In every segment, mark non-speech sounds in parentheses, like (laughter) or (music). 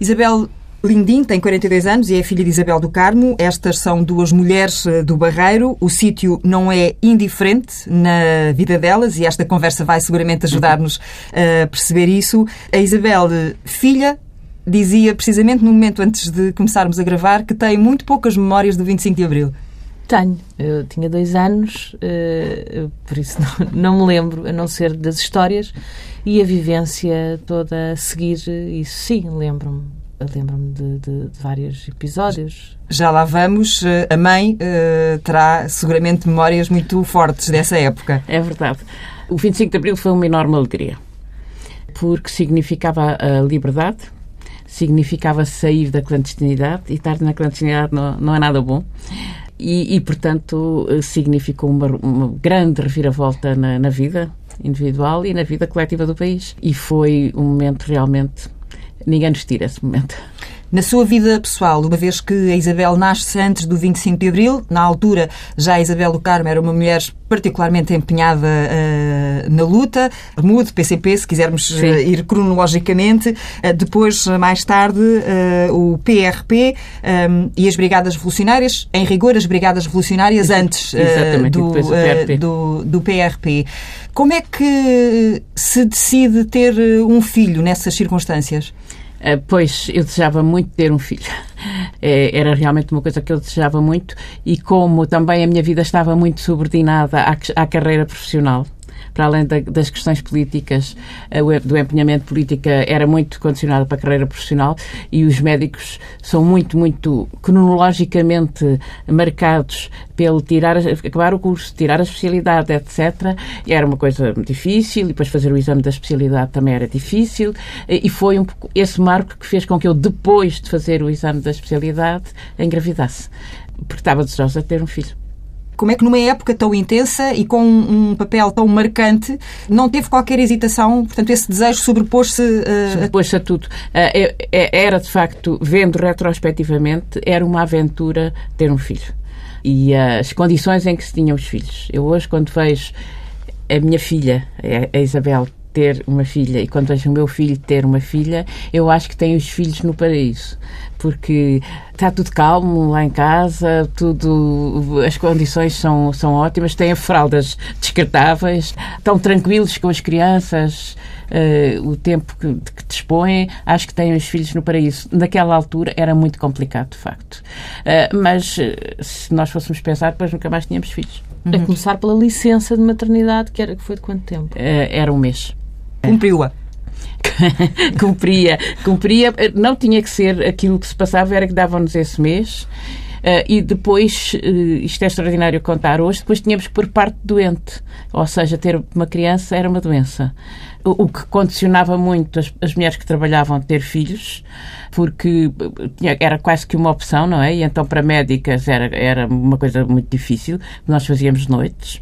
Isabel Lindim tem 42 anos e é filha de Isabel do Carmo. Estas são duas mulheres eh, do Barreiro. O sítio não é indiferente na vida delas e esta conversa vai seguramente ajudar-nos a perceber isso. A Isabel, filha, dizia precisamente no momento antes de começarmos a gravar que tem muito poucas memórias do 25 de Abril. Tenho. Eu tinha dois anos, eh, por isso não, não me lembro, a não ser das histórias e a vivência toda a seguir. Isso sim, lembro-me lembro-me de, de, de, vários episódios. Já lá vamos. A mãe uh, terá seguramente memórias muito fortes dessa época. É verdade. O 25 de Abril foi uma enorme alegria, porque significava a liberdade, significava sair da clandestinidade, e estar na clandestinidade não, não é nada bom. E, e portanto, significou uma, uma grande reviravolta na, na vida individual e na vida coletiva do país. E foi um momento realmente ninguém nos tira esse momento. Na sua vida pessoal, uma vez que a Isabel nasce antes do 25 de Abril, na altura já a Isabel do Carmo era uma mulher particularmente empenhada uh, na luta, MUD, PCP, se quisermos uh, ir cronologicamente, uh, depois, mais tarde, o PRP um, e as Brigadas Revolucionárias, em rigor, as Brigadas Revolucionárias antes do, PRP. do, do PRP. Como é que se decide ter um filho nessas circunstâncias? Uh, pois eu desejava muito ter um filho. É, era realmente uma coisa que eu desejava muito e como também a minha vida estava muito subordinada à, à carreira profissional, para além da, das questões políticas, do empenhamento político era muito condicionado para a carreira profissional e os médicos são muito, muito cronologicamente marcados pelo tirar, acabar o curso, tirar a especialidade, etc. Era uma coisa difícil e depois fazer o exame da especialidade também era difícil e foi um, esse marco que fez com que eu, depois de fazer o exame da especialidade, engravidasse, porque estava desejosa de ter um filho. Como é que numa época tão intensa e com um papel tão marcante não teve qualquer hesitação? Portanto, esse desejo sobrepôs-se... Uh... Sobrepôs-se a tudo. Uh, era, de facto, vendo retrospectivamente, era uma aventura ter um filho. E as condições em que se tinham os filhos. Eu hoje, quando vejo a minha filha, a Isabel, ter uma filha e quando vejo o meu filho ter uma filha, eu acho que tem os filhos no paraíso. Porque está tudo calmo lá em casa, tudo, as condições são, são ótimas, têm fraldas descartáveis, estão tranquilos com as crianças, uh, o tempo que, que dispõem, acho que têm os filhos no paraíso. Naquela altura era muito complicado, de facto. Uh, mas eh, se nós fôssemos pensar, depois nunca mais tínhamos filhos. A começar pela licença de maternidade, que era que foi de quanto tempo? era um mês. Cumpriu-a. (laughs) cumpria, cumpria, não tinha que ser aquilo que se passava, era que davam-nos esse mês. Uh, e depois, uh, isto é extraordinário contar hoje, depois tínhamos que pôr parte doente. Ou seja, ter uma criança era uma doença. O, o que condicionava muito as, as, mulheres que trabalhavam ter filhos, porque tinha, era quase que uma opção, não é? E então para médicas era, era uma coisa muito difícil, nós fazíamos noites.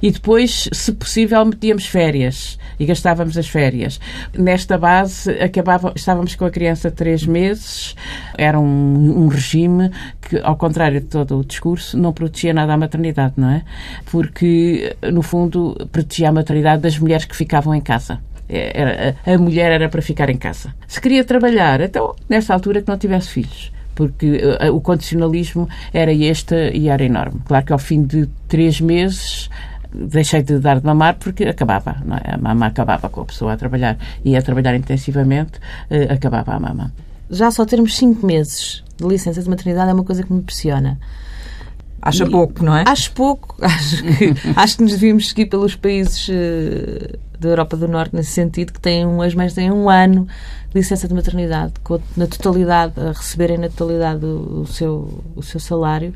E depois, se possível, metíamos férias e gastávamos as férias. Nesta base, acabava, estávamos com a criança três meses, era um, um regime que, ao contrário de todo o discurso, não protegia nada à maternidade, não é? Porque, no fundo, protegia a maternidade das mulheres que ficavam em casa. Era, a mulher era para ficar em casa. Se queria trabalhar, então, nessa altura que não tivesse filhos porque uh, o condicionalismo era este e era enorme. Claro que ao fim de três meses deixei de dar de mamar porque acabava, não é? a mama acabava com a pessoa a trabalhar e a trabalhar intensivamente, uh, acabava a mama. Já só termos cinco meses de licença de maternidade é uma coisa que me impressiona. Acha pouco, não é? Acho pouco. (laughs) Acho que, acho que nos devíamos seguir pelos países uh, da Europa do Norte nesse sentido, que têm um, as mães têm um ano de licença de maternidade, com, na totalidade, a receberem na totalidade o, o, seu, o seu salário.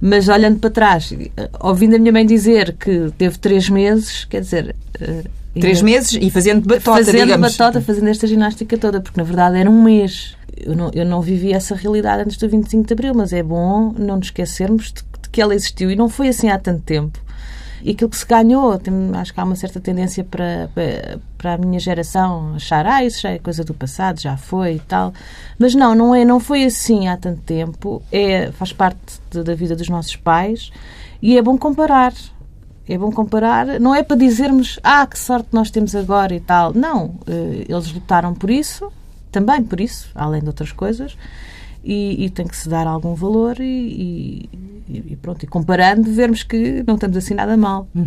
Mas olhando para trás, ouvindo a minha mãe dizer que teve três meses, quer dizer. Uh, três meses e fazendo batota, Fazendo digamos. batota, fazendo esta ginástica toda, porque na verdade era um mês. Eu não, eu não vivi essa realidade antes do 25 de Abril, mas é bom não nos esquecermos de, de que ela existiu e não foi assim há tanto tempo e aquilo que se ganhou, acho que há uma certa tendência para, para, para, a minha geração achar, ah, isso já é coisa do passado, já foi e tal. Mas não, não, é, não foi assim há tanto tempo, é, faz parte de, da vida dos nossos pais e é bom comparar. É bom comparar, não é para dizermos, ah, que sorte nós temos agora e tal. Não, eh, eles lutaram por isso, também por isso, além de outras coisas, e, e tem que se dar algum valor e, e, e, pronto, e comparando vermos que não estamos assim nada mal. (laughs)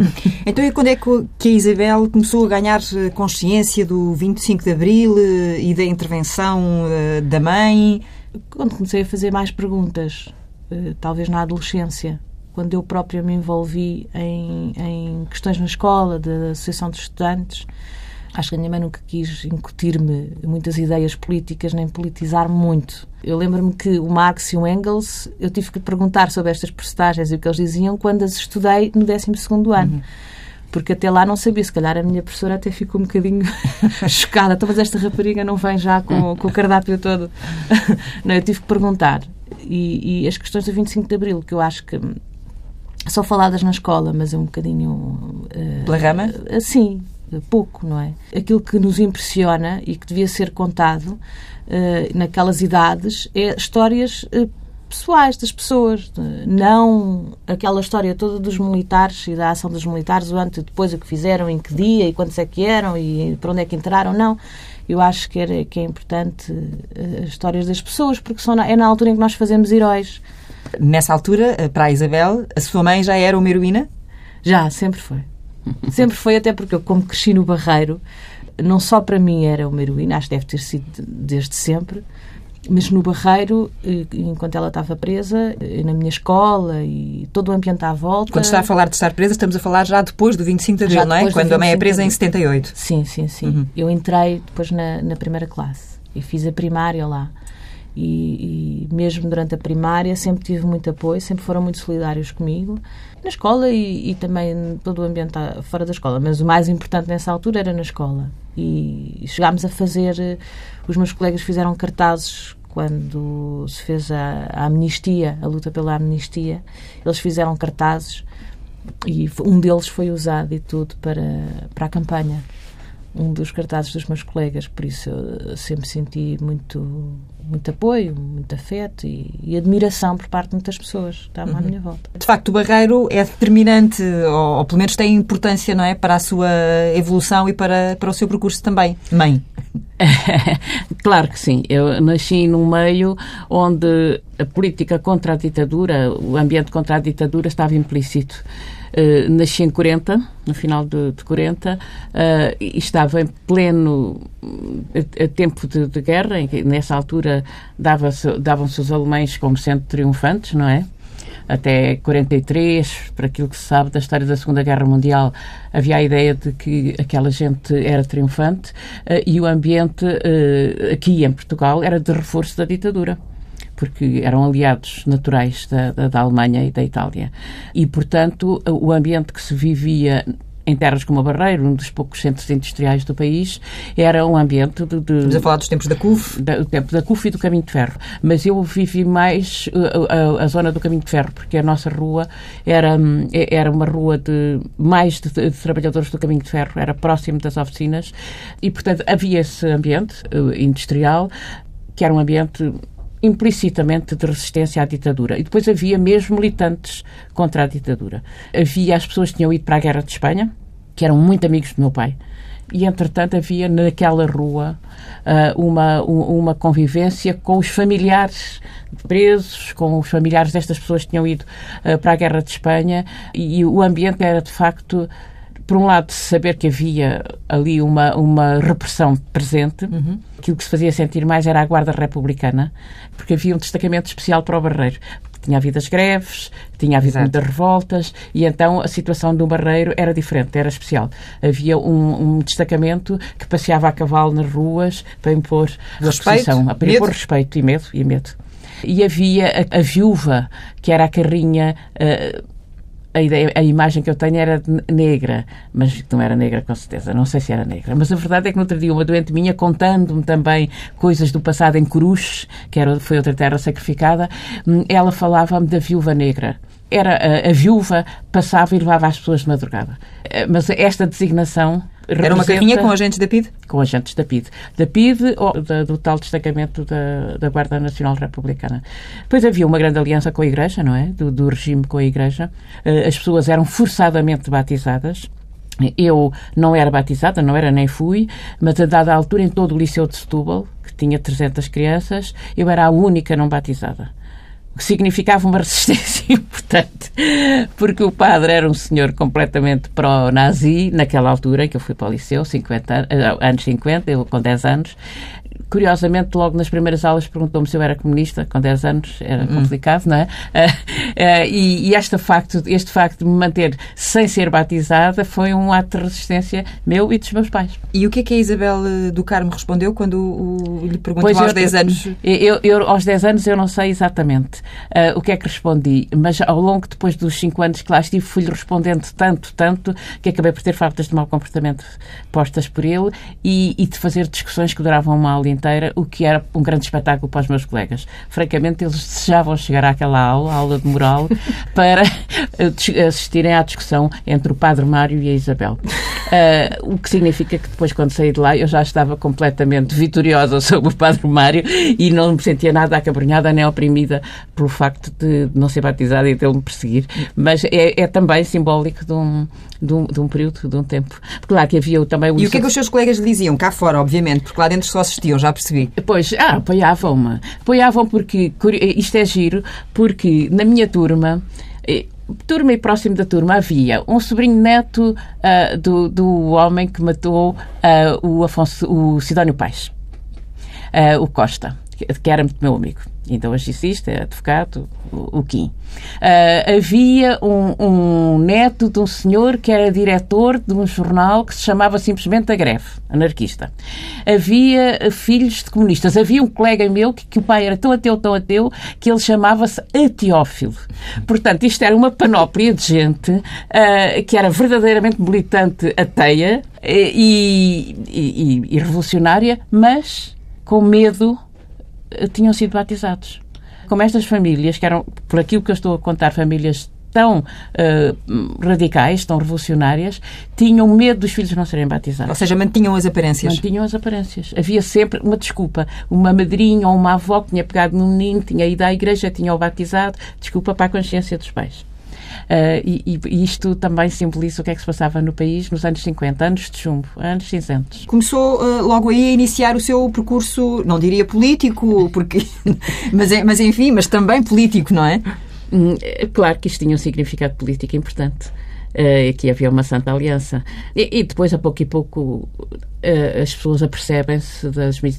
Então e quando é que a Isabel começou a ganhar eh, consciência do 25 de Abril eh, e da intervenção eh, da mãe? Quando comecei a fazer mais perguntas, talvez na adolescência, quando eu própria me envolvi em, em questões na escola, da Associação de Estudantes, Acho que a minha mãe nunca quis incutir-me muitas ideias políticas, nem politizar muito. Eu lembro-me que o Marx e o Engels, eu tive que perguntar sobre estas percentagens e o que eles diziam quando as estudei no 12 ano. Uhum. Porque até lá não sabia, se calhar a minha professora até ficou um bocadinho (laughs) chocada. Então, mas esta rapariga não vem já com, com o cardápio todo. (laughs) não, eu tive que perguntar. E, e as questões do 25 de Abril, que eu acho que são faladas na escola, mas é um bocadinho. Uh, Pela rama? Uh, sim, pouco, não é? Aquilo que nos impressiona e que devia ser contado uh, naquelas idades é histórias uh, pessoais das pessoas, não aquela história toda dos militares e da ação dos militares, o antes e depois, o que fizeram, em que dia e quantos é que eram e para onde é que entraram, não. Eu acho que, era, que é importante uh, as histórias das pessoas, porque são na, é na altura em que nós fazemos heróis. Nessa altura, para a Isabel, a sua mãe já era uma heroína? Já, sempre foi. Sempre foi, até porque eu, como cresci no Barreiro, não só para mim era uma heroína, acho que deve ter sido desde sempre, mas no Barreiro, eh, enquanto ela estava presa, eh, na minha escola e todo o ambiente à volta. Quando está a falar de estar presa, estamos a falar já depois do 25 de abril, não é? Quando a mãe é presa em 78. Sim, sim, sim. Uhum. Eu entrei depois na, na primeira classe e fiz a primária lá. E, e, mesmo durante a primária sempre tive muito apoio, sempre foram muito solidários comigo, na escola e, e também todo o ambiente fora da escola. Mas o mais importante nessa altura era na escola. E chegámos a fazer, os meus colegas fizeram cartazes quando se fez a, a amnistia, a luta pela amnistia, eles fizeram cartazes e um deles foi usado e tudo para, para a campanha um dos cartazes dos meus colegas, por isso eu sempre senti muito, muito apoio, muito afeto e, e admiração por parte de muitas pessoas que estavam uhum. à minha volta. De facto, o Barreiro é determinante, ou, ou, pelo menos tem importância, não é, para a sua evolução e para, para o seu percurso também. Mãe. (laughs) claro que sim. Eu nasci num meio onde a política contra a ditadura, o ambiente contra a ditadura estava implícito. Uh, nasci em 40, no final de, de 40, uh, e estava em pleno uh, tempo de, de, guerra, em que nessa altura davam-se os alemães como sendo triunfantes, não é? Até 43, para aquilo que se sabe da história da Segunda Guerra Mundial, havia a ideia de que aquela gente era triunfante e o ambiente aqui em Portugal era de reforço da ditadura porque eram aliados naturais da, da, da Alemanha e da Itália. E, portanto, o ambiente que se vivia em terras como a Barreiro, um dos poucos centros industriais do país, era um ambiente de... de Estamos a falar dos tempos da CUF. Da, o tempo da CUF e do Caminho de Ferro. Mas eu vivi mais a, a, a, zona do Caminho de Ferro, porque a nossa rua era, era uma rua de mais de, de, trabalhadores do Caminho de Ferro, era próximo das oficinas, e, portanto, havia esse ambiente uh, industrial, que era um ambiente implicitamente de resistência à ditadura. E depois havia mesmo militantes contra a ditadura. Havia as pessoas que tinham ido para a Guerra de Espanha, que eram muito amigos do meu pai. E, entretanto, havia naquela rua uh, uma, uma convivência com os familiares presos, com os familiares destas pessoas que tinham ido uh, para a Guerra de Espanha, e, e o ambiente era, de facto, por um lado, saber que havia ali uma, uma repressão presente, uhum. aquilo que se fazia sentir mais era a Guarda Republicana, porque havia um destacamento especial para o Barreiro. Tinha havido as greves, tinha havido Exato. muitas revoltas e então a situação do Barreiro era diferente, era especial. Havia um, um destacamento que passeava a cavalo nas ruas para impor respeito, para impor respeito e medo. E medo. E havia a, a viúva, que era a carrinha uh, a, ideia, a imagem que eu tenho era negra, mas não era negra com certeza, não sei se era negra. Mas a verdade é que no outro dia uma doente minha, contando-me também coisas do passado em Cruz, que era, foi outra terra sacrificada, hum, ela falava-me da viúva negra era a, a, viúva passava e levava as pessoas de madrugada. Eh, mas esta designação era uma carrinha com agentes da PID? Com agentes da PID. Da PID ou da, do tal destacamento da, da Guarda Nacional Republicana. Depois havia uma grande aliança com a Igreja, não é? Do, do regime com a Igreja. Uh, as pessoas eram forçadamente batizadas eu não era batizada, não era nem fui, mas a dada altura, em todo o Liceu de Setúbal, que tinha 300 crianças, eu era a única não batizada o que significava uma (laughs) resistência importante, porque o padre era um senhor completamente pró-nazi, naquela altura em que eu fui para o liceu, 50, anos 50, eu com 10 anos, Curiosamente, logo nas primeiras aulas perguntou-me se eu era comunista, com 10 anos, era hum. complicado, não é? Uh, uh, e, e este, facto, este facto de me manter sem ser batizada foi um ato de resistência meu e dos meus pais. E o que é que a Isabel eh, do Carmo respondeu quando o, lhe perguntou aos eu, 10 anos? Eu, eu, aos 10 anos eu não sei exatamente uh, o que é que respondi, mas ao longo depois dos 5 anos que lá estive fui-lhe respondendo tanto, tanto, que acabei por ter faltas de mau comportamento postas por ele e, e de fazer discussões que duravam uma aula inteira, o que era um grande espetáculo para os meus colegas. Francamente, eles desejavam chegar àquela aula, aula de moral, (laughs) para assistirem à discussão entre o Padre Mário e a Isabel. Uh, o que significa que depois, quando saí de lá, eu já estava completamente vitoriosa sobre o Padre Mário e não me sentia nada acabrunhada nem oprimida pelo facto de não ser batizada e dele me perseguir. Mas é, é também simbólico de um, de um, de um, período, de um tempo. Porque lá que havia também... O e o que é que os seus colegas lhe diziam? Cá fora, obviamente, porque lá dentro só assistiam, já percebi. Pois, ah, apoiavam-me. Apoiavam porque, isto é giro, porque na minha turma eh, turma e próximo da turma havia um sobrinho neto uh, do, do homem que matou uh, o, Afonso, o Sidónio Paes, uh, o Costa, que era muito meu amigo hoje existe, é advogado, o, o Kim. Uh, havia um, um, neto de um senhor que era diretor de um jornal que se chamava simplesmente A Greve, anarquista. Havia filhos de comunistas. Havia um colega meu que, que o pai era tão ateu, tão ateu, que ele chamava-se Ateófilo. Portanto, isto era uma panóplia de gente uh, que era verdadeiramente militante ateia e, e, e, e revolucionária, mas com medo tinham sido batizados. Como estas famílias, que eram, por aquilo que eu estou a contar, famílias tão uh, radicais, tão revolucionárias, tinham medo dos filhos não serem batizados. Ou seja, mantinham as aparências. Mantinham as aparências. Havia sempre uma desculpa. Uma madrinha ou uma avó que tinha pegado num menino, tinha ido à igreja, tinha o batizado. Desculpa para a consciência dos pais. Uh, e, e, isto também simboliza o que é que se passava no país nos anos 50, anos de chumbo, anos cinzentos. Começou uh, logo aí a iniciar o seu percurso, não diria político, porque, (laughs) mas, é, mas enfim, mas também político, não é? Hum, é claro que isto tinha um significado político importante. Uh, aqui havia uma santa aliança. E, e, depois, a pouco e pouco, uh, as pessoas apercebem-se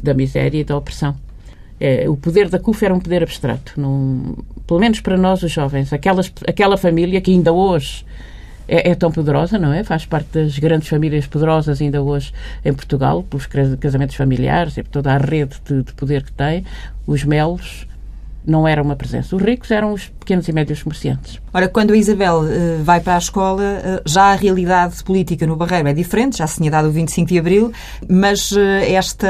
da miséria e da opressão. É, o poder da CUF era um poder abstrato, não, pelo menos para nós, os jovens. Aquelas, aquela família que ainda hoje é, é, tão poderosa, não é? Faz parte das grandes famílias poderosas ainda hoje em Portugal, pelos casamentos familiares e por toda a rede de, de poder que tem. Os melos não era uma presença. Os ricos eram os pequenos e médios comerciantes. Ora, quando a Isabel uh, vai para a escola, uh, já a realidade política no Barreiro é diferente, já se tinha dado o 25 de Abril, mas uh, esta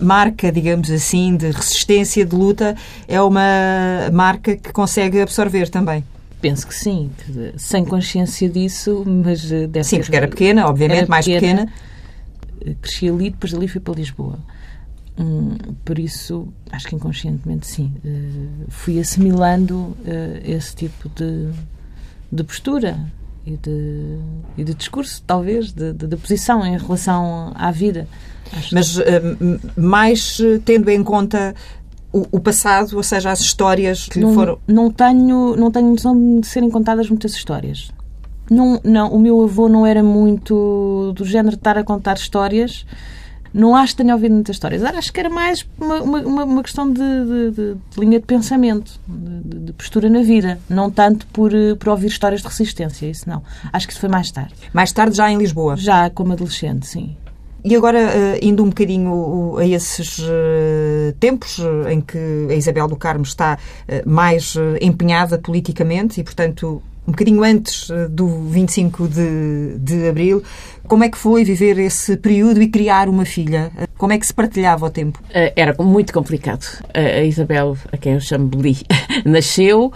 marca, digamos assim, de resistência, de luta, é uma marca que consegue absorver também. Penso que sim, sem consciência disso, mas deve Sim, porque era pequena, obviamente, mais pequena. pequena. Cresci ali, depois dali fui para Lisboa. Hum, por isso, acho que inconscientemente sim, uh, fui assimilando uh, esse tipo de, de postura e de, e de discurso, talvez, de, de, de, posição em relação à vida. Acho Mas uh, mais tendo em conta o, o, passado, ou seja, as histórias que não, foram. Não tenho, não tenho noção de serem contadas muitas histórias. Não, não, o meu avô não era muito do género de estar a contar histórias não acho que tenha ouvido muitas histórias. Acho que era mais uma, uma, uma questão de, de, de, de, linha de pensamento, de, postura na vida. Não tanto por, eh, por ouvir histórias de resistência, isso não. Acho que isso foi mais tarde. Mais tarde, já em Lisboa? Já como adolescente, sim. E agora, eh, indo um bocadinho a esses eh, tempos em que a Isabel do Carmo está mais empenhada politicamente e, portanto, um bocadinho antes do 25 de, de abril, como é que foi viver esse período e criar uma filha? Como é que se partilhava o tempo? Eh, era muito complicado. A Isabel, a quem eu chamo Beli, (laughs) nasceu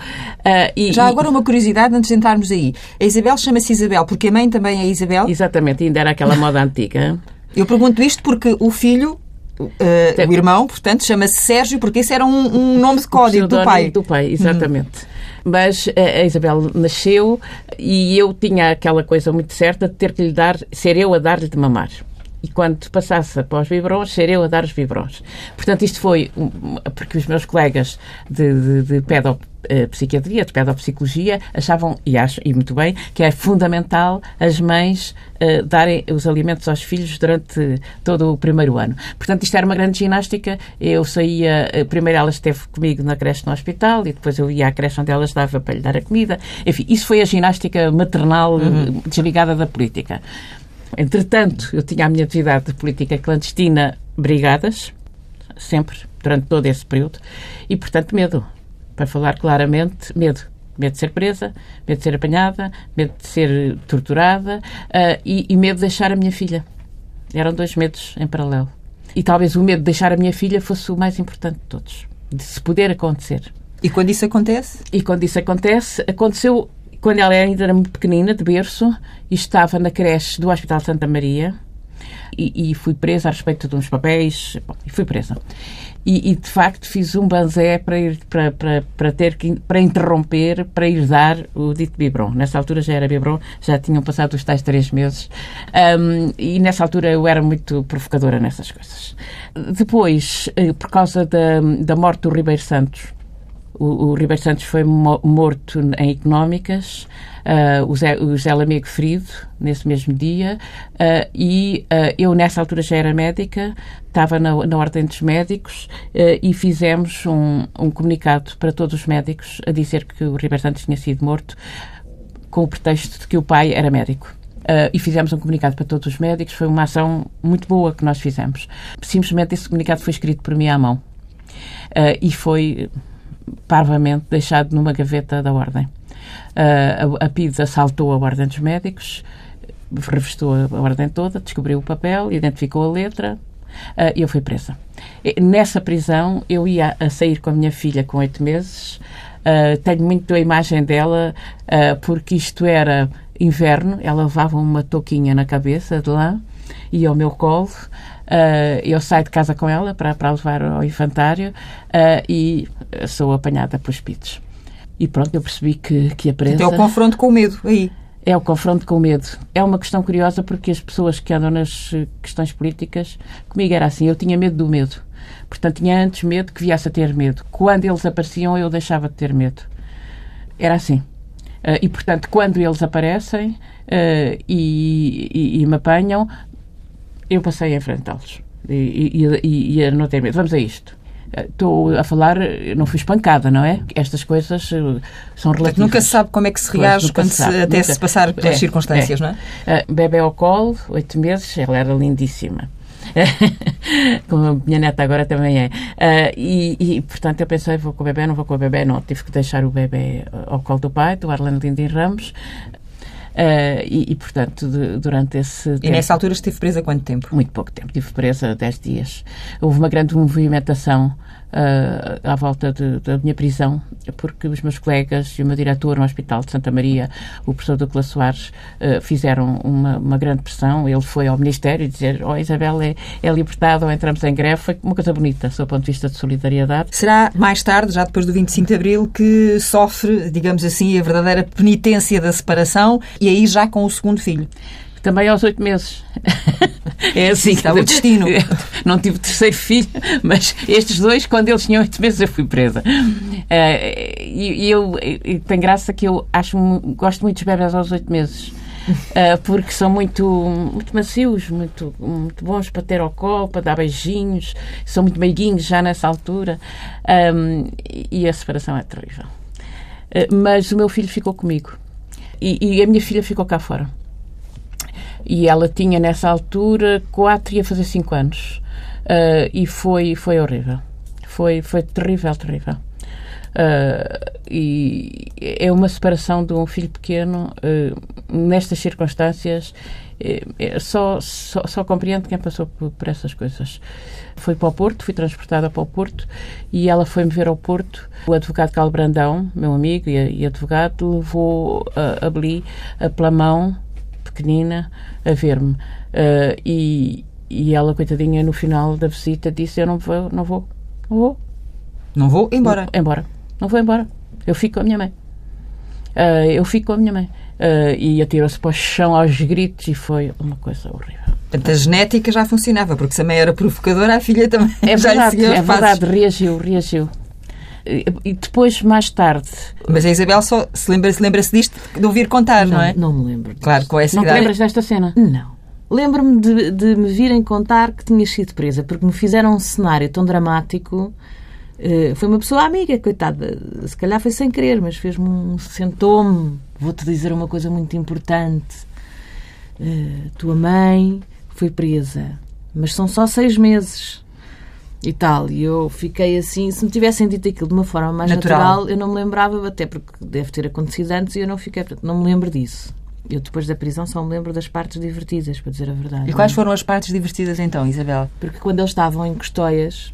e... Já agora uma curiosidade antes de entrarmos aí. A Isabel chama-se Isabel porque a mãe também é Isabel? Exatamente, ainda era aquela moda antiga. (laughs) Eu pergunto isto porque o filho Uh, o irmão, portanto, chama-se Sérgio, porque esse era um, um nome de código do pai. Do pai, exatamente. Uhum. Mas a Isabel nasceu e eu tinha aquela coisa muito certa de ter que lhe dar, ser eu a dar-lhe de mamar e quando passasse para os vibrons, ser eu a dar os vibrons. Portanto, isto foi porque os meus colegas de, de, de pedopsiquiatria, de pedopsicologia, achavam, e acham, e muito bem, que é fundamental as mães uh, darem os alimentos aos filhos durante todo o primeiro ano. Portanto, isto era uma grande ginástica. Eu saía, uh, primeiro ela esteve comigo na creche no hospital e depois eu ia à creche onde ela estava para lhe dar a comida. Enfim, isso foi a ginástica maternal uhum. desligada da política. Entretanto, eu tinha a minha atividade de política clandestina brigadas, sempre, durante todo esse período, e, portanto, medo. Para falar claramente, medo. Medo de ser presa, medo de ser apanhada, medo de ser torturada uh, e, e medo de deixar a minha filha. Eram dois medos em paralelo. E talvez o medo de deixar a minha filha fosse o mais importante de todos. De se poder acontecer. E quando isso acontece? E quando isso acontece, aconteceu quando ela ainda era muito pequenina, de berço, e estava na creche do Hospital Santa Maria, e, e fui presa a respeito de uns papéis, bom, e fui presa. E, e, de facto fiz um banzé para ir para, para, para ter que para interromper para ir dar o dito biberon. Nessa altura já era biberon já tinham passado os tais três meses. Um, e nessa altura eu era muito provocadora nessas coisas. Depois eh, por causa da, da morte do Ribeiro Santos o, o Ribeiro Santos foi morto em económicas, uh, o, Zé, o Zé Lamego ferido nesse mesmo dia, uh, e uh, eu nessa altura já era médica, estava na, na Ordem dos Médicos e fizemos um, um, comunicado para todos os médicos a dizer que o Ribeiro Santos tinha sido morto com o pretexto de que o pai era médico. Uh, e fizemos um comunicado para todos os médicos. Foi uma ação muito boa que nós fizemos. Simplesmente esse comunicado foi escrito por mim à mão. Uh, e foi parvamente deixado numa gaveta da Ordem. Uh, a, a PIDES assaltou a Ordem dos Médicos, revestou a, Ordem toda, descobriu o papel, identificou a letra uh, eu fui presa. E, nessa prisão, eu ia a sair com a minha filha com oito meses. Uh, tenho muito a imagem dela, porque isto era inverno, ela levava uma touquinha na cabeça de lã e ao meu colo. Uh, eu saio de casa com ela para, para levar ao infantário uh, e sou apanhada pelos pitos. E pronto, eu percebi que, que a presa... Então é o confronto com o medo aí. É o confronto com o medo. É uma questão curiosa porque as pessoas que andam nas questões políticas, comigo era assim, eu tinha medo do medo. Portanto, tinha antes medo que viesse a ter medo. Quando eles apareciam, eu deixava de ter medo. Era assim. Uh, e, portanto, quando eles aparecem uh, e, e, e, me apanham, eu passei a enfrentá-los e, e, e, a não ter medo. Vamos a isto. Estou a falar, não fui espancada, não é? Estas coisas eh, são relativas. Nunca se sabe como é que se reage quando se, sabe, até nunca, se passar pelas é, circunstâncias, é. não é? Uh, bebê ao colo, oito meses, ela era lindíssima. (laughs) Como a minha neta agora também é. Uh, e, e, portanto, eu pensei, vou com o bebê, não vou com o bebê, não. Tive que deixar o bebê ao colo do pai, do Arlene Lindy Ramos. Uh, e, e, portanto, de, durante esse E nessa altura esteve presa quanto tempo? Muito pouco tempo. Estive presa 10 dias. Houve uma grande movimentação uh, à volta de, da minha prisão, porque os meus colegas e o meu diretor no Hospital de Santa Maria, o professor Douglas Soares, uh, fizeram uma, uma, grande pressão. Ele foi ao Ministério dizer: Oh, Isabel é, é libertada ou entramos em greve. Foi uma coisa bonita, do ponto de vista de solidariedade. Será mais tarde, já depois do 25 de Abril, que sofre, digamos assim, a verdadeira penitência da separação e aí já com o segundo filho também aos oito meses. É assim. Está o destino. (laughs) Não tive terceiro filho, mas estes dois, quando eles tinham oito meses, eu fui presa. Uh, e, eu tem graça que eu acho gosto muito dos bebés aos oito meses. Uh, (laughs) porque são muito, muito macios, muito, muito bons para ter ao colo, para dar beijinhos, são muito meiguinhos já nessa altura. Um, e a separação é terrível. Uh, mas o meu filho ficou comigo. E, e a minha filha ficou cá fora. E ela tinha nessa altura quatro, ia fazer cinco anos. Uh, e foi, foi horrível. Foi, foi terrível, terrível. Uh, e é uma separação de um filho pequeno uh, nestas circunstâncias é, só, só, só, compreendo quem passou por, por, essas coisas foi para o Porto, fui transportada para o Porto e ela foi-me ver ao Porto o advogado Carlos Brandão, meu amigo e, e advogado levou a, a Beli a pela mão pequenina a ver-me. Uh, e, e ela, coitadinha, no final da visita disse: Eu não vou, não vou, não vou. Não vou embora. Não, embora. Não vou embora. Eu fico com a minha mãe. Uh, eu fico com a minha mãe. Uh, e atirou-se para o chão aos gritos e foi uma coisa horrível. Portanto, a genética já funcionava, porque se a mãe era provocadora, a filha também é (laughs) já verdade, É verdade, reagiu, reagiu. E depois, mais tarde. Mas a Isabel só se lembra-se lembra disto de ouvir contar, não, não é? Não me lembro. Claro, com essa Não idade. te lembras desta cena? Não. Lembro-me de, de, me virem contar que tinhas sido presa, porque me fizeram um cenário tão dramático. Uh, foi uma pessoa amiga, coitada. Se calhar foi sem querer, mas fez-me um. sentou-me. Vou-te dizer uma coisa muito importante. Uh, tua mãe foi presa, mas são só seis meses e tal. E eu fiquei assim, se me tivessem dito aquilo de uma forma mais natural, natural eu não me lembrava, até porque deve ter acontecido antes e eu não fiquei, não me lembro disso. Eu depois da prisão só me lembro das partes divertidas, para dizer a verdade. E quais foram as partes divertidas então, Isabel? Porque quando eles estavam em Custóias,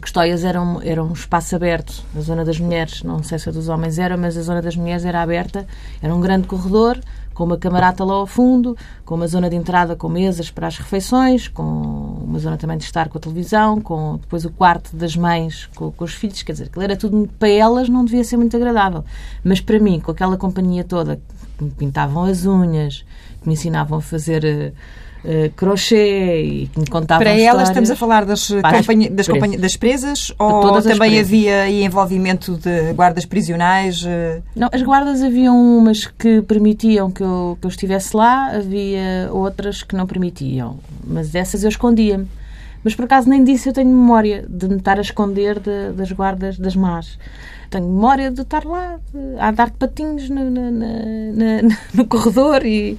Custóias era um, era um espaço aberto, a zona das mulheres, não sei se a dos homens era, mas a zona das mulheres era aberta, era um grande corredor, com uma camarata lá ao fundo, com uma zona de entrada com mesas para as refeições, com uma zona também de estar com a televisão, com depois o quarto das mães com, com os filhos, quer dizer, aquilo era tudo para elas, não devia ser muito agradável. Mas para mim, com aquela companhia toda, que me pintavam as unhas, que me ensinavam a fazer uh, crochê e que me contavam Para elas estamos a falar das, Para das, presas. das presas ou também presas. havia aí envolvimento de guardas prisionais? eh? Não, as guardas haviam umas que permitiam que eu, que eu estivesse lá, havia outras que não permitiam. Mas dessas eu escondia-me. Mas por acaso nem disso eu tenho memória de me estar a esconder de- das guardas das más. Tenho memória de estar lá, de, a dar patinhos no, na- na- na- (laughs) no corredor e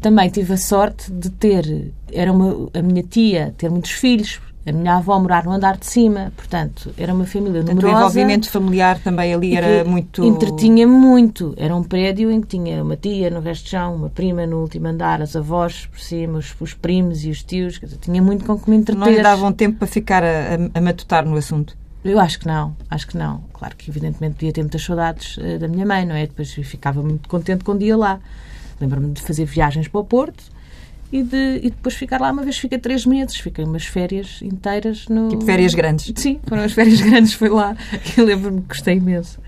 também tive a sorte de ter, era uma, a minha tia ter muitos filhos, a minha avó morar no andar de cima, portanto, era uma família Portanto, o numerosa. envolvimento familiar também ali era muito. Entretinha-me muito. Era um prédio em que tinha uma tia no resto de chão, uma prima no último andar, as avós por cima, os, os primos e os tios. Dizer, tinha muito com que me entreter. Não lhe davam tempo para ficar a, a- a matutar no assunto. Eu acho que não, acho que não. Claro que evidentemente podia ter muitas saudades eh, da minha mãe, não é? Depois eu ficava muito contente quando ia lá. Lembro-me de fazer viagens para o Porto e, de, e depois ficar lá. Uma vez fiquei três meses, fiquei umas férias inteiras no. Tipo férias grandes. Sim, foram as férias (laughs) grandes, foi lá. E lembro-me que gostei imenso.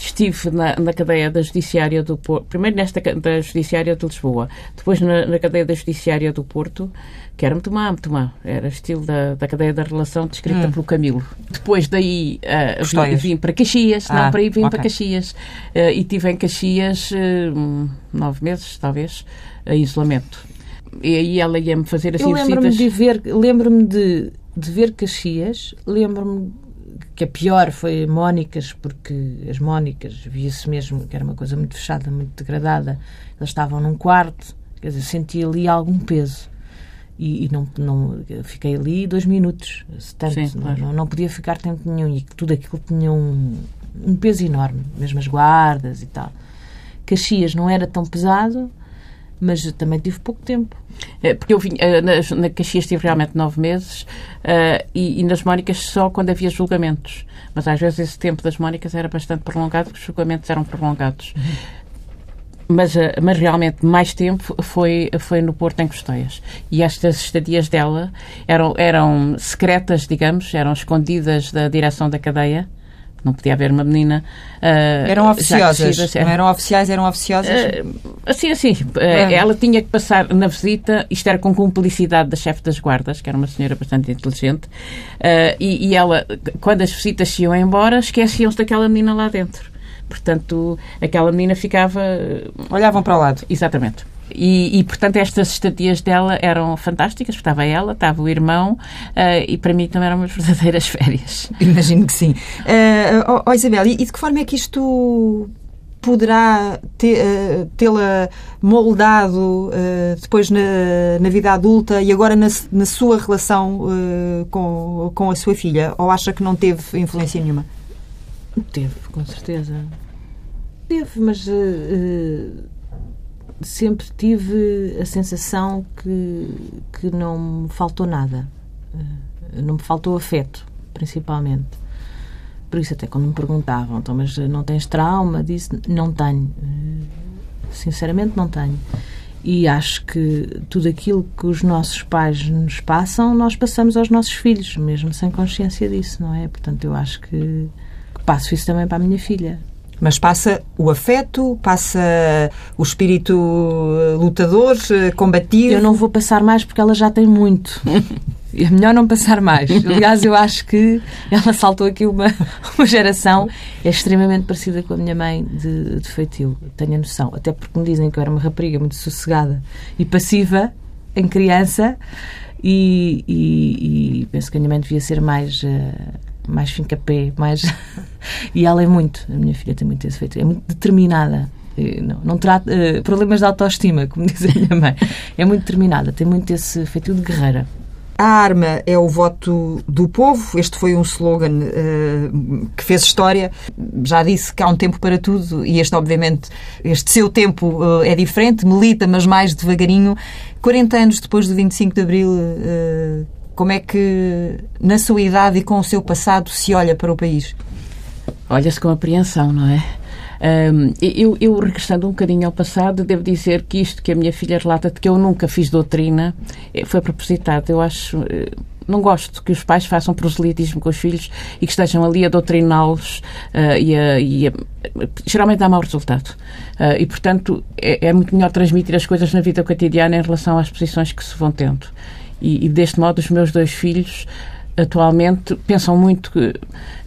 Estive na, na cadeia da Judiciária do Porto, primeiro nesta da Judiciária de Lisboa, depois na, na cadeia da Judiciária do Porto, que era muito má, muito má. Era estilo da, da cadeia da relação descrita Hum. pelo Camilo. Depois daí ah, vim, vim para Caxias, Ah, não, para aí vim ok. para Caxias. Ah, e tive em Caxias hum, nove meses, talvez, em isolamento. E aí ela ia-me fazer assim Eu lembro-me visitas. de ver, lembro-me de, de ver Caxias, lembro-me que a pior foi Mónicas, porque as Mónicas via-se mesmo que era uma coisa muito fechada, muito degradada. Elas estavam num quarto, quer dizer, senti ali algum peso. E, e não, não fiquei ali dois minutos, se tanto, Sim, não- claro. não, não podia ficar tempo nenhum. E tudo aquilo tinha um, um peso enorme, mesmo as guardas e tal. Caxias não era tão pesado, mas também tive pouco tempo. Eh, Porque eu vim, eh, na, na Caxias tive realmente nove meses eh, e, e nas Mónicas só quando havia julgamentos. Mas às vezes esse tempo das Mónicas era bastante prolongado, porque os julgamentos eram prolongados. Mas, eh, mas realmente mais tempo foi, foi no Porto em Custóias. E estas estadias dela eram, eram secretas, digamos, eram escondidas da direção da cadeia. Não podia haver uma menina. eh, Eram oficiosas. crescida, Não eram oficiais, eram oficiosas. eh, assim, assim, É. ela tinha que passar na visita, isto era com cumplicidade da chefe das guardas, que era uma senhora bastante inteligente, e, e ela, quando as visitas se iam embora, esqueciam-se daquela menina lá dentro. Portanto, aquela menina ficava. Olhavam para o lado. Exatamente. E, e, portanto, estas estadias dela eram fantásticas, porque estava ela, estava o irmão, eh, e para mim também eram umas verdadeiras (laughs) férias. Imagino que sim. Eh, oh, oh, Isabel, e, e de que forma é que isto poderá eh, tê-la moldado depois na, na vida adulta e agora na, na sua relação com, com a sua filha? Ou acha que não teve influência nenhuma? Teve, com certeza. Teve, mas eh, sempre tive a sensação que, que não me faltou nada. Eh, não me faltou afeto, principalmente. Por isso, até quando me perguntavam, então, mas não tens trauma? Disse, não tenho. Eh, Sinceramente, não tenho. E acho que tudo aquilo que os nossos pais nos passam, nós passamos aos nossos filhos, mesmo sem consciência disso, não é? Portanto, eu acho que, que passo isso também para a minha filha. Mas passa o afeto, passa o espírito eh, lutador, eh, combativo. Eu não vou passar mais porque ela já tem muito. (laughs) É melhor não passar mais. Aliás, eu acho que ela saltou aqui uma, (laughs) uma geração. É extremamente parecida com a minha mãe de, de feitio. Tenho a noção. Até porque me dizem que eu era uma rapariga muito sossegada e passiva em criança. E, e, e penso que a minha mãe devia ser mais. Uh, mais fincapé, mais. (laughs) e ela é muito, a minha filha tem muito esse feito, é muito determinada. Não, não terá uh, problemas de autoestima, como (laughs) diz a minha mãe. É muito determinada, tem muito esse feito de guerreira. A arma é o voto do povo. Este foi um slogan uh, que fez história. Já disse que há um tempo para tudo e este, obviamente, este seu tempo uh, é diferente, milita, mas mais devagarinho. 40 anos depois do 25 de Abril, uh, como é que, na sua idade e com o seu passado, se olha para o país? Olha-se com apreensão, não é? Eu, eu, regressando um bocadinho ao passado, devo dizer que isto que a minha filha relata de que eu nunca fiz doutrina eh, foi propositado. Eu acho. Eh, não gosto que os pais façam proselitismo com os filhos e que estejam ali a doutriná-los uh, e, a, e a, geralmente dá mau resultado. Uh, e, portanto, é, é, muito melhor transmitir as coisas na vida cotidiana em relação às posições que se vão tendo. E, e deste modo, os meus dois filhos atualmente pensam muito que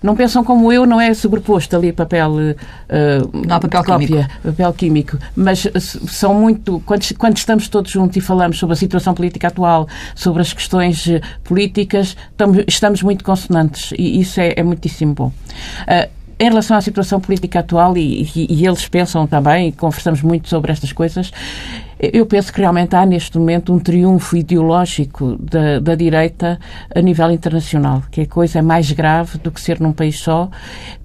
não pensam como eu, não é sobreposto ali papel uh, não papel cópia, químico. papel químico, mas são muito quando, quando estamos todos juntos e falamos sobre a situação política atual, sobre as questões eh, políticas, estamos, estamos muito consonantes e isso é, é muitíssimo bom. Uh, em relação à situação política atual, e, e, e eles pensam também, e conversamos muito sobre estas coisas, eu penso que realmente há neste momento um triunfo ideológico da, da direita a nível internacional, que a coisa é mais grave do que ser num país só,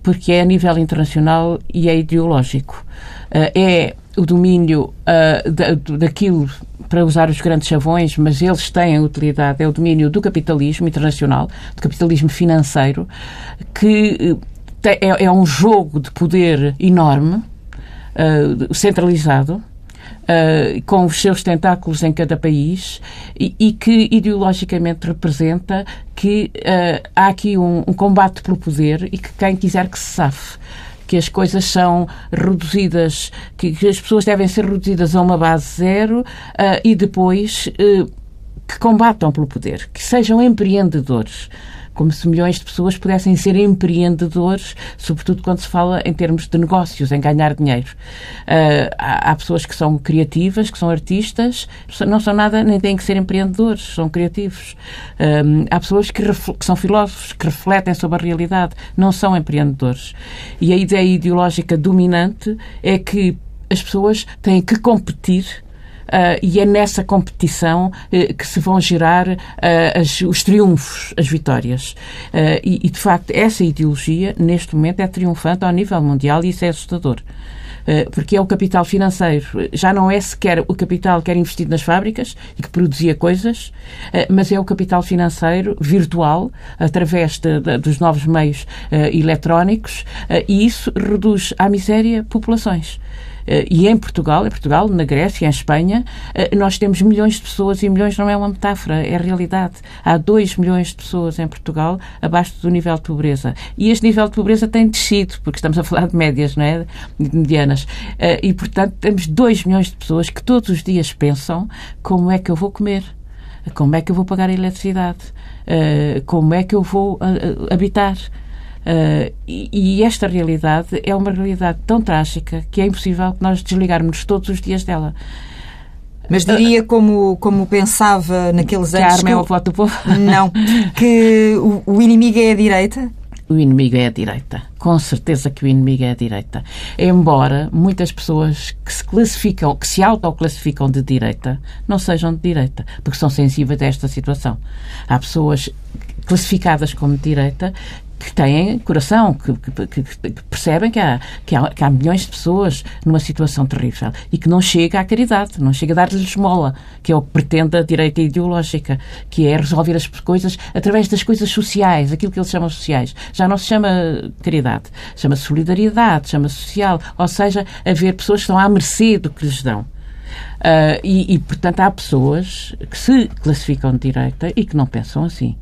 porque é a nível internacional e é ideológico. Uh, é o domínio uh, da, daquilo, para usar os grandes chavões, mas eles têm utilidade, é o domínio do capitalismo internacional, do capitalismo financeiro, que é, é um jogo de poder enorme, uh, centralizado, Uh, com os seus tentáculos em cada país e, e que ideologicamente representa que uh, há aqui um, um, combate pelo poder e que quem quiser que se safe. Que as coisas são reduzidas, que, que as pessoas devem ser reduzidas a uma base zero uh, e depois que combatam pelo poder, que sejam empreendedores como se milhões de pessoas pudessem ser empreendedores, sobretudo quando se fala em termos de negócios, em ganhar dinheiro. Uh, há, há, pessoas que são criativas, que são artistas, não são nada, nem têm que ser empreendedores, são criativos. Uh, há pessoas que, que, são filósofos, que refletem sobre a realidade, não são empreendedores. E a ideia ideológica dominante é que as pessoas têm que competir e é nessa competição uh, que se vão gerar uh, as, os triunfos, as vitórias. E, e, de facto, essa ideologia, neste momento, é triunfante ao nível mundial e isso é assustador porque é o capital financeiro. Já não é sequer o capital que era investido nas fábricas e que produzia coisas, mas é o capital financeiro virtual, através de, de, dos novos meios eletrónicos, e isso reduz à miséria populações. Eh, e em Portugal, em Portugal, na Grécia, em Espanha, eh, nós temos milhões de pessoas e milhões não é uma metáfora, é realidade. Há 2 milhões de pessoas em Portugal abaixo do nível de pobreza. E este nível de pobreza tem descido, porque estamos a falar de médias, não é? De medianas. Eh, e, portanto, temos 2 milhões de pessoas que todos os dias pensam como é que eu vou comer, como é que eu vou pagar a eletricidade, como é que eu vou habitar. Uh, e, e, esta realidade é uma realidade tão trágica que é impossível que nós desligarmos todos os dias dela. Mas diria, como, como pensava naqueles que anos... Que a arma é o voto do povo? Não. Que o, o inimigo é a direita? o inimigo é a direita. Com certeza que o inimigo é a direita. Embora muitas pessoas que se classificam, que se autoclassificam de direita, não sejam de direita, porque são sensíveis a esta situação. Há pessoas classificadas como de direita que têm coração, que, que, que, percebem que há, há, que há milhões de pessoas numa situação terrível e que não chega à caridade, não chega a dar-lhes esmola, que é o que pretende a direita ideológica, que é resolver as coisas através das coisas sociais, aquilo que eles chamam sociais. Já não se chama caridade, chama solidariedade, chama social, ou seja, haver pessoas que estão à mercê do que lhes dão. Uh, e, e, portanto, há pessoas que se classificam de direita e que não pensam assim.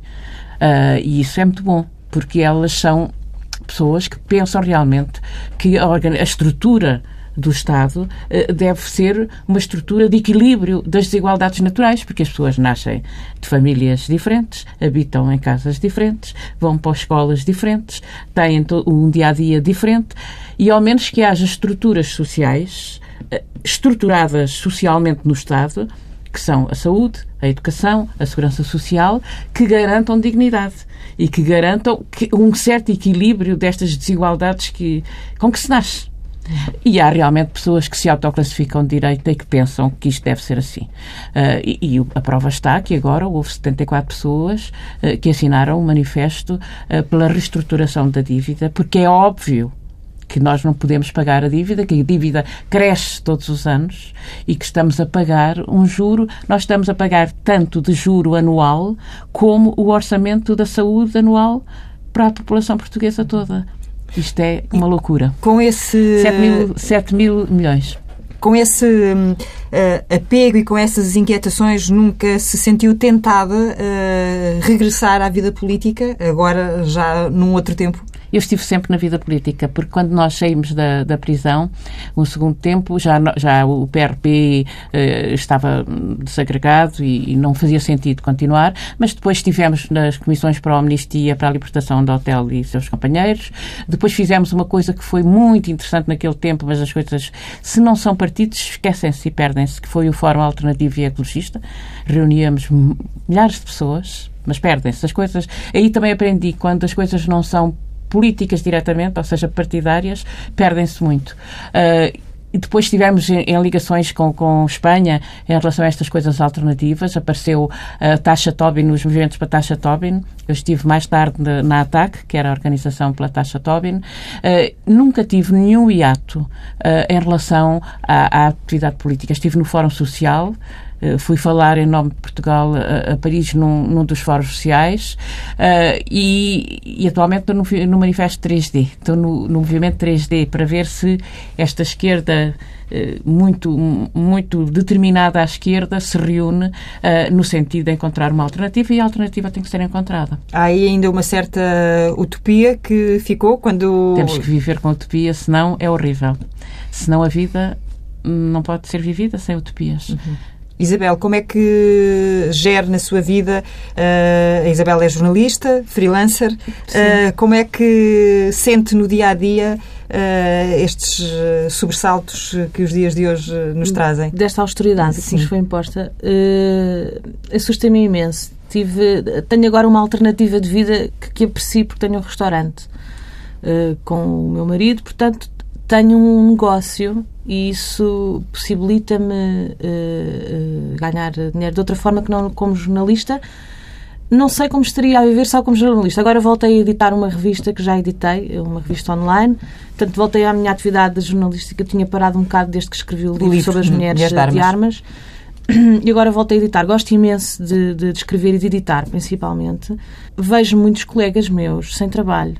Uh, e isso é muito bom porque elas são pessoas que pensam realmente que a, a estrutura do Estado eh, deve ser uma estrutura de equilíbrio das desigualdades naturais, porque as pessoas nascem de famílias diferentes, habitam em casas diferentes, vão para escolas diferentes, têm um dia a dia diferente e, ao menos que haja estruturas sociais eh, estruturadas socialmente no Estado, que são a saúde, a educação, a segurança social, que garantam dignidade e que garantam um certo equilíbrio destas desigualdades que, com que se nasce. E há realmente pessoas que se autoclassificam de direita e que pensam que isto deve ser assim. Uh, e, e, a prova está que agora houve 74 pessoas uh, que assinaram um manifesto uh, pela reestruturação da dívida, porque é óbvio que nós não podemos pagar a dívida, que a dívida cresce todos os anos e que estamos a pagar um juro, nós estamos a pagar tanto de juro anual como o orçamento da saúde anual para a população portuguesa toda. Isto é uma loucura. Com esse. 7 mil, 7 mil milhões. Com esse uh, apego e com essas inquietações, nunca se sentiu tentada a uh, regressar à vida política, agora já num outro tempo? Eu estive sempre na vida política, porque quando nós saímos da, da prisão, no segundo tempo, já, já o PRP eh, estava desagregado e, e, não fazia sentido continuar, mas depois estivemos nas comissões para a amnistia, para a libertação do hotel e seus companheiros. Depois fizemos uma coisa que foi muito interessante naquele tempo, mas as coisas, se não são partidos, esquecem-se e perdem-se, que foi o Fórum Alternativo e Ecologista. Reuníamos milhares de pessoas, mas perdem-se as coisas. Aí também aprendi quando as coisas não são políticas diretamente, ou seja, partidárias, perdem-se muito. Uh, e depois estivemos em, ligações com, com Espanha em relação a estas coisas alternativas. Apareceu a taxa Tobin nos movimentos para a taxa Tobin. Eu estive mais tarde na, ATAC, que era a organização pela taxa Tobin. Uh, nunca tive nenhum hiato uh, em relação à, à, atividade política. Estive no Fórum Social, fui falar em nome de Portugal a, a Paris num, num, dos fóruns sociais uh, e, e, atualmente estou no, no Manifesto 3D, estou no, no movimento 3D para ver se esta esquerda uh, muito, muito determinada à esquerda se reúne uh, no sentido de encontrar uma alternativa e a alternativa tem que ser encontrada. Há aí ainda uma certa utopia que ficou quando. Temos que viver com utopia, senão é horrível. Senão a vida não pode ser vivida sem utopias. Uhum. Isabel, como é que gera na sua vida? Uh, a Isabel é jornalista, freelancer. Uh, como é que sente no dia a dia uh, estes sobressaltos que os dias de hoje nos trazem? Desta austeridade Sim. que nos foi imposta, assusta-me imenso. Tive, tenho agora uma alternativa de vida que, que aprecio porque tenho um restaurante com o meu marido, portanto tenho um negócio e isso possibilita-me uh, ganhar dinheiro de outra forma que não como jornalista. Não sei como estaria a viver só como jornalista. Agora voltei a editar uma revista que já editei, uma revista online. Portanto, voltei à minha atividade jornalística. Eu tinha parado um bocado desde que escrevi o livro, livro sobre as (laughs) mulheres de armas. De armas. E agora voltei a editar. Gosto imenso de, de, de escrever e de editar, principalmente. Vejo muitos colegas meus sem trabalho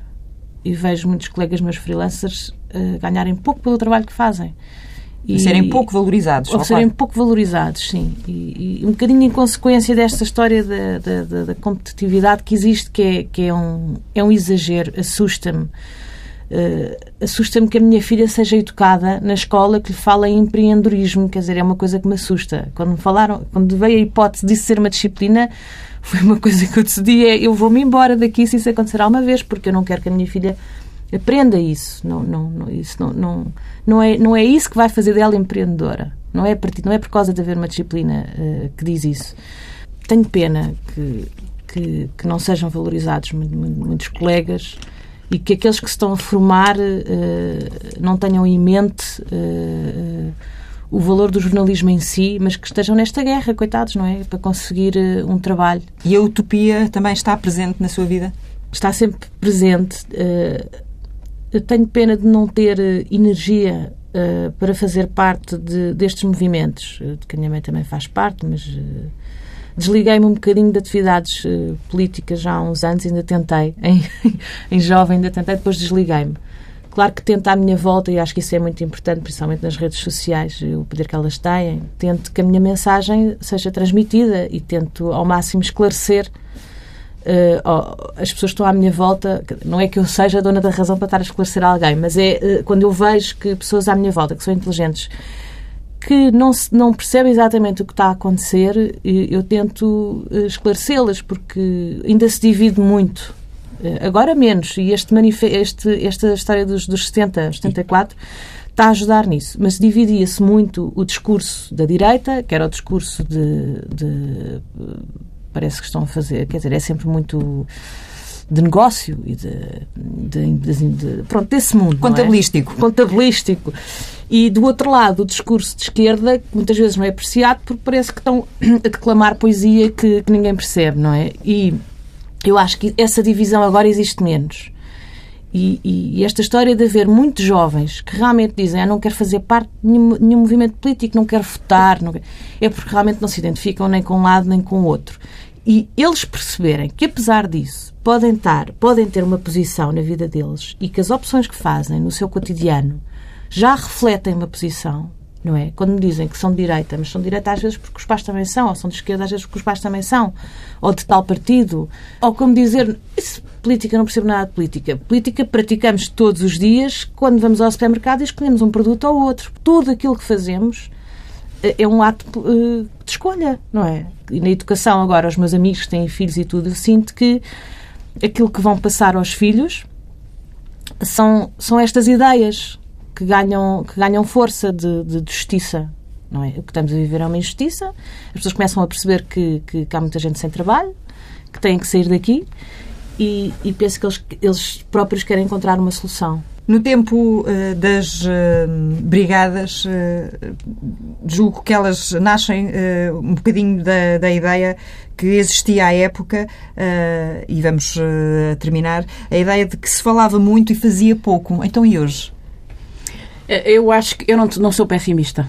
e vejo muitos colegas meus freelancers uh, ganharem pouco pelo trabalho que fazem. E serem pouco valorizados. Ou serem pouco valorizados, sim. E, e, um bocadinho em consequência desta história da, da, da, da competitividade que existe, que é, que é, um, é um exagero, assusta-me. Uh, assusta-me que a minha filha seja educada na escola que lhe fala em empreendedorismo, quer dizer, é uma coisa que me assusta. Quando me falaram, quando veio a hipótese disso ser uma disciplina, foi uma coisa que eu decidi, é eu vou-me embora daqui se isso acontecer alguma vez, porque eu não quero que a minha filha aprenda isso. Não, não, não, isso não, não, não, é, não é isso que vai fazer dela empreendedora. Não é, partir, não é por causa de haver uma disciplina uh, que diz isso. Tenho pena que, que, que não sejam valorizados muitos colegas e que aqueles que se estão a formar uh, não tenham em mente uh, o valor do jornalismo em si, mas que estejam nesta guerra, coitados, não é? Para conseguir uh, um trabalho. E a utopia também está presente na sua vida? Está sempre presente. Uh, tenho pena de não ter uh, energia para fazer parte de, destes movimentos, de que a minha mãe também faz parte, mas desliguei-me um bocadinho de atividades políticas já há uns anos, ainda tentei, (laughs) em, em jovem ainda tentei, depois desliguei-me. Claro que tento à minha volta, e acho que isso é muito importante, principalmente nas redes sociais, o poder que elas têm, tento que a minha mensagem seja transmitida e tento ao máximo esclarecer uh, as pessoas que estão à minha volta, não é que eu seja a dona da razão para estar a esclarecer alguém, mas é uh, quando eu vejo que pessoas à minha volta que são inteligentes que não, não percebem exatamente o que está a acontecer, eu tento esclarecê-las, porque ainda se divide muito. Agora menos. E este, este esta história dos, dos 70, 74 está a ajudar nisso. Mas dividia-se muito o discurso da direita, que era o discurso de, de parece que estão a fazer, quer dizer, é sempre muito de negócio e de, de, de, de pronto, desse mundo. É? Contabilístico. É? Contabilístico. E do outro lado, o discurso de esquerda, que muitas vezes não é apreciado porque parece que estão (clears throat) a declamar poesia que, que ninguém percebe, não é? E eu acho que essa divisão agora existe menos. E, e, esta história de haver muitos jovens que realmente dizem ah, não quero fazer parte de nenhum, nenhum movimento político, não quero votar, não é porque realmente não se identificam nem com um lado nem com o outro e eles perceberem que, apesar disso, podem estar, podem ter uma posição na vida deles e que as opções que fazem no seu cotidiano já refletem uma posição, não é? Quando me dizem que são de direita, mas são de direita às vezes porque os pais também são, ou são de esquerda às vezes porque os pais também são, ou de tal partido, ou como dizer, isso, política, não percebo nada de política. Política praticamos todos os dias quando vamos ao supermercado e escolhemos um produto ou outro. Tudo aquilo que fazemos é um ato uh, de escolha, não é? E na educação, agora, os meus amigos que têm filhos e tudo, eu sinto que aquilo que vão passar aos filhos são, são estas ideias que ganham, que ganham força de, de, de justiça. Não é? O que estamos a viver é uma injustiça. As pessoas começam a perceber que, que, que há muita gente sem trabalho, que têm que sair daqui e, e penso que eles, eles próprios querem encontrar uma solução. No tempo uh, das uh, brigadas, uh, julgo que elas nascem um bocadinho da, da, ideia que existia à época, e vamos terminar, a ideia de que se falava muito e fazia pouco. Então, e hoje? Eu acho que eu não, não sou pessimista.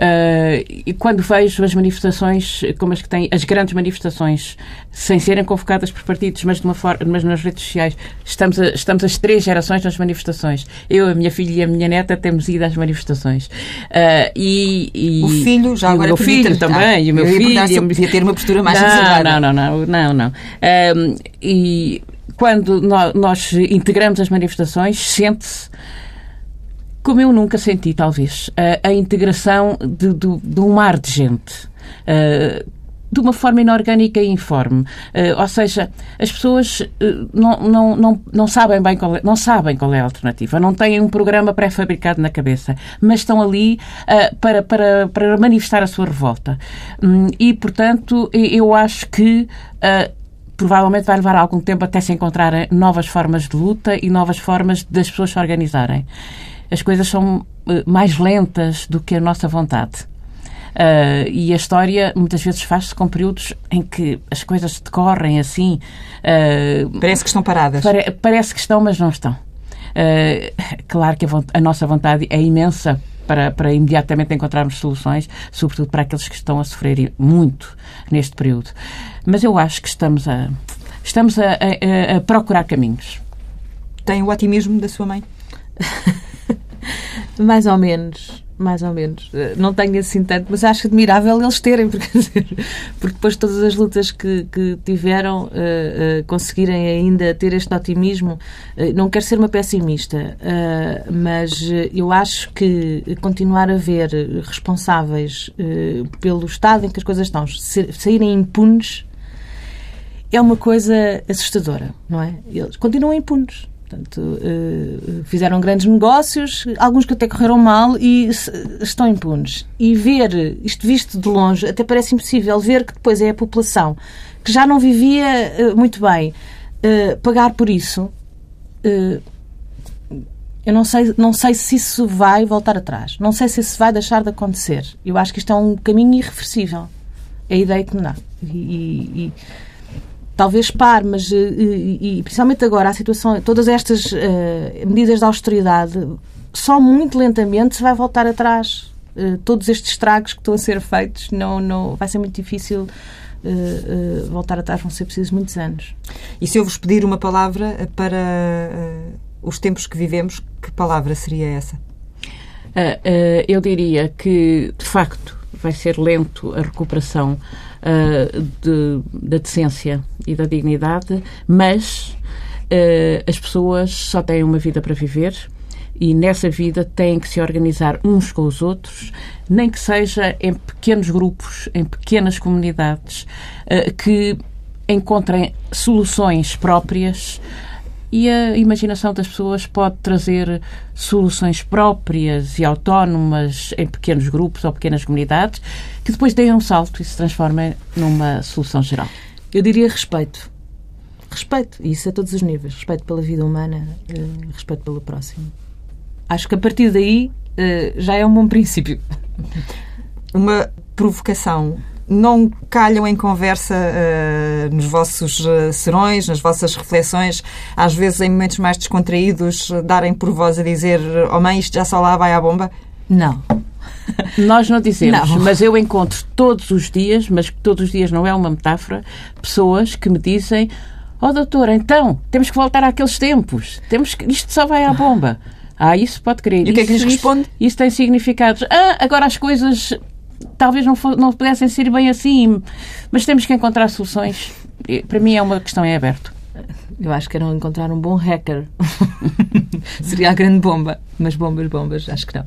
Uh, e quando vejo as manifestações, como as que têm, as grandes manifestações, sem serem convocadas por partidos, mas, de uma forma, mas nas redes sociais, estamos, a, estamos as três gerações nas manifestações. Eu, a minha filha e a minha neta temos ido às manifestações. Uh, e, e, o filho, já agora o meu filho também, ah, e o meu filho. Se podia ter uma postura mais não, não, não, não, não, não. Uh, e quando nós, nós integramos as manifestações, sente-se como eu nunca senti, talvez, a, a integração de, de, de, um mar de gente. Uh, de uma forma inorgânica e informe. Uh, ou seja, as pessoas uh, não, não, não, não, sabem bem qual é, não sabem qual é a alternativa, não têm um programa pré-fabricado na cabeça, mas estão ali uh, para, para, para manifestar a sua revolta. Um, e, portanto, eu acho que provavelmente vai levar algum tempo até se encontrarem novas formas de luta e novas formas das pessoas se organizarem as coisas são eh, mais lentas do que a nossa vontade. Uh, e a história muitas vezes faz-se com períodos em que as coisas decorrem assim. Uh, parece que estão paradas. Pare parece que estão, mas não estão. Uh, (laughs) claro que a, a, nossa vontade é imensa para, para imediatamente encontrarmos soluções, sobretudo para aqueles que estão a sofrer muito neste período. Mas eu acho que estamos a, estamos a, a, a procurar caminhos. Tem o otimismo da sua mãe? (laughs) (laughs) mais ou menos. Mais ou menos. Eh, não tenho assim tanto, mas acho admirável eles terem, (laughs) porque, porque depois de todas as lutas que, que tiveram, uh, uh, conseguirem ainda ter este otimismo. Uh, não quero ser uma pessimista, mas eu acho que continuar a ver responsáveis pelo estado em que as coisas estão saírem impunes é uma coisa assustadora, não é? Eles continuam impunes. Portanto, eh, fizeram grandes negócios, alguns que até correram mal e estão impunes. E ver isto visto de longe, até parece impossível ver que depois é a população que já não vivia eh, muito bem eh, pagar por isso. Eu não sei, não sei se isso vai voltar atrás. Não sei se isso vai deixar de acontecer. Eu acho que isto é um caminho irreversível. É a ideia que me dá. E, e, talvez pare, mas eh, e, e, principalmente agora a situação, todas estas uh, medidas de austeridade, só muito lentamente se vai voltar atrás. Uh, todos estes estragos que estão a ser feitos, não, não, vai ser muito difícil uh, voltar atrás, vão ser precisos muitos anos. E se eu vos pedir uma palavra para os tempos que vivemos, que palavra seria essa? eu diria que, de facto, vai ser lento a recuperação uh, de, da decência e da dignidade, mas uh, as pessoas só têm uma vida para viver e nessa vida têm que se organizar uns com os outros, nem que seja em pequenos grupos, em pequenas comunidades, uh, que encontrem soluções próprias e a imaginação das pessoas pode trazer soluções próprias e autónomas em pequenos grupos ou pequenas comunidades que depois deem um salto e se transformem numa solução geral. Eu diria respeito. Respeito, e isso a todos os níveis. Respeito pela vida humana, eh, respeito pelo próximo. Acho que a partir daí eh, já é um bom princípio. Uma provocação não calham em conversa uh, nos vossos uh, serões, nas vossas reflexões, às vezes em momentos mais descontraídos, darem por voz a dizer: Oh mãe, isto já só lá vai à bomba? Não. (laughs) Nós não dizemos, não. mas eu encontro todos os dias, mas todos os dias não é uma metáfora, pessoas que me dizem: Oh doutora, então, temos que voltar àqueles tempos, temos que, isto só vai à bomba. Ah, isso pode crer. E o que é que lhes responde? Isso, isso tem significados. Ah, agora as coisas talvez não, for, não pudessem ser bem assim, mas temos que encontrar soluções. Para mim é uma questão em aberto. Eu acho que era encontrar um bom hacker. (laughs) Seria a grande bomba. Mas bombas, bombas, acho que não.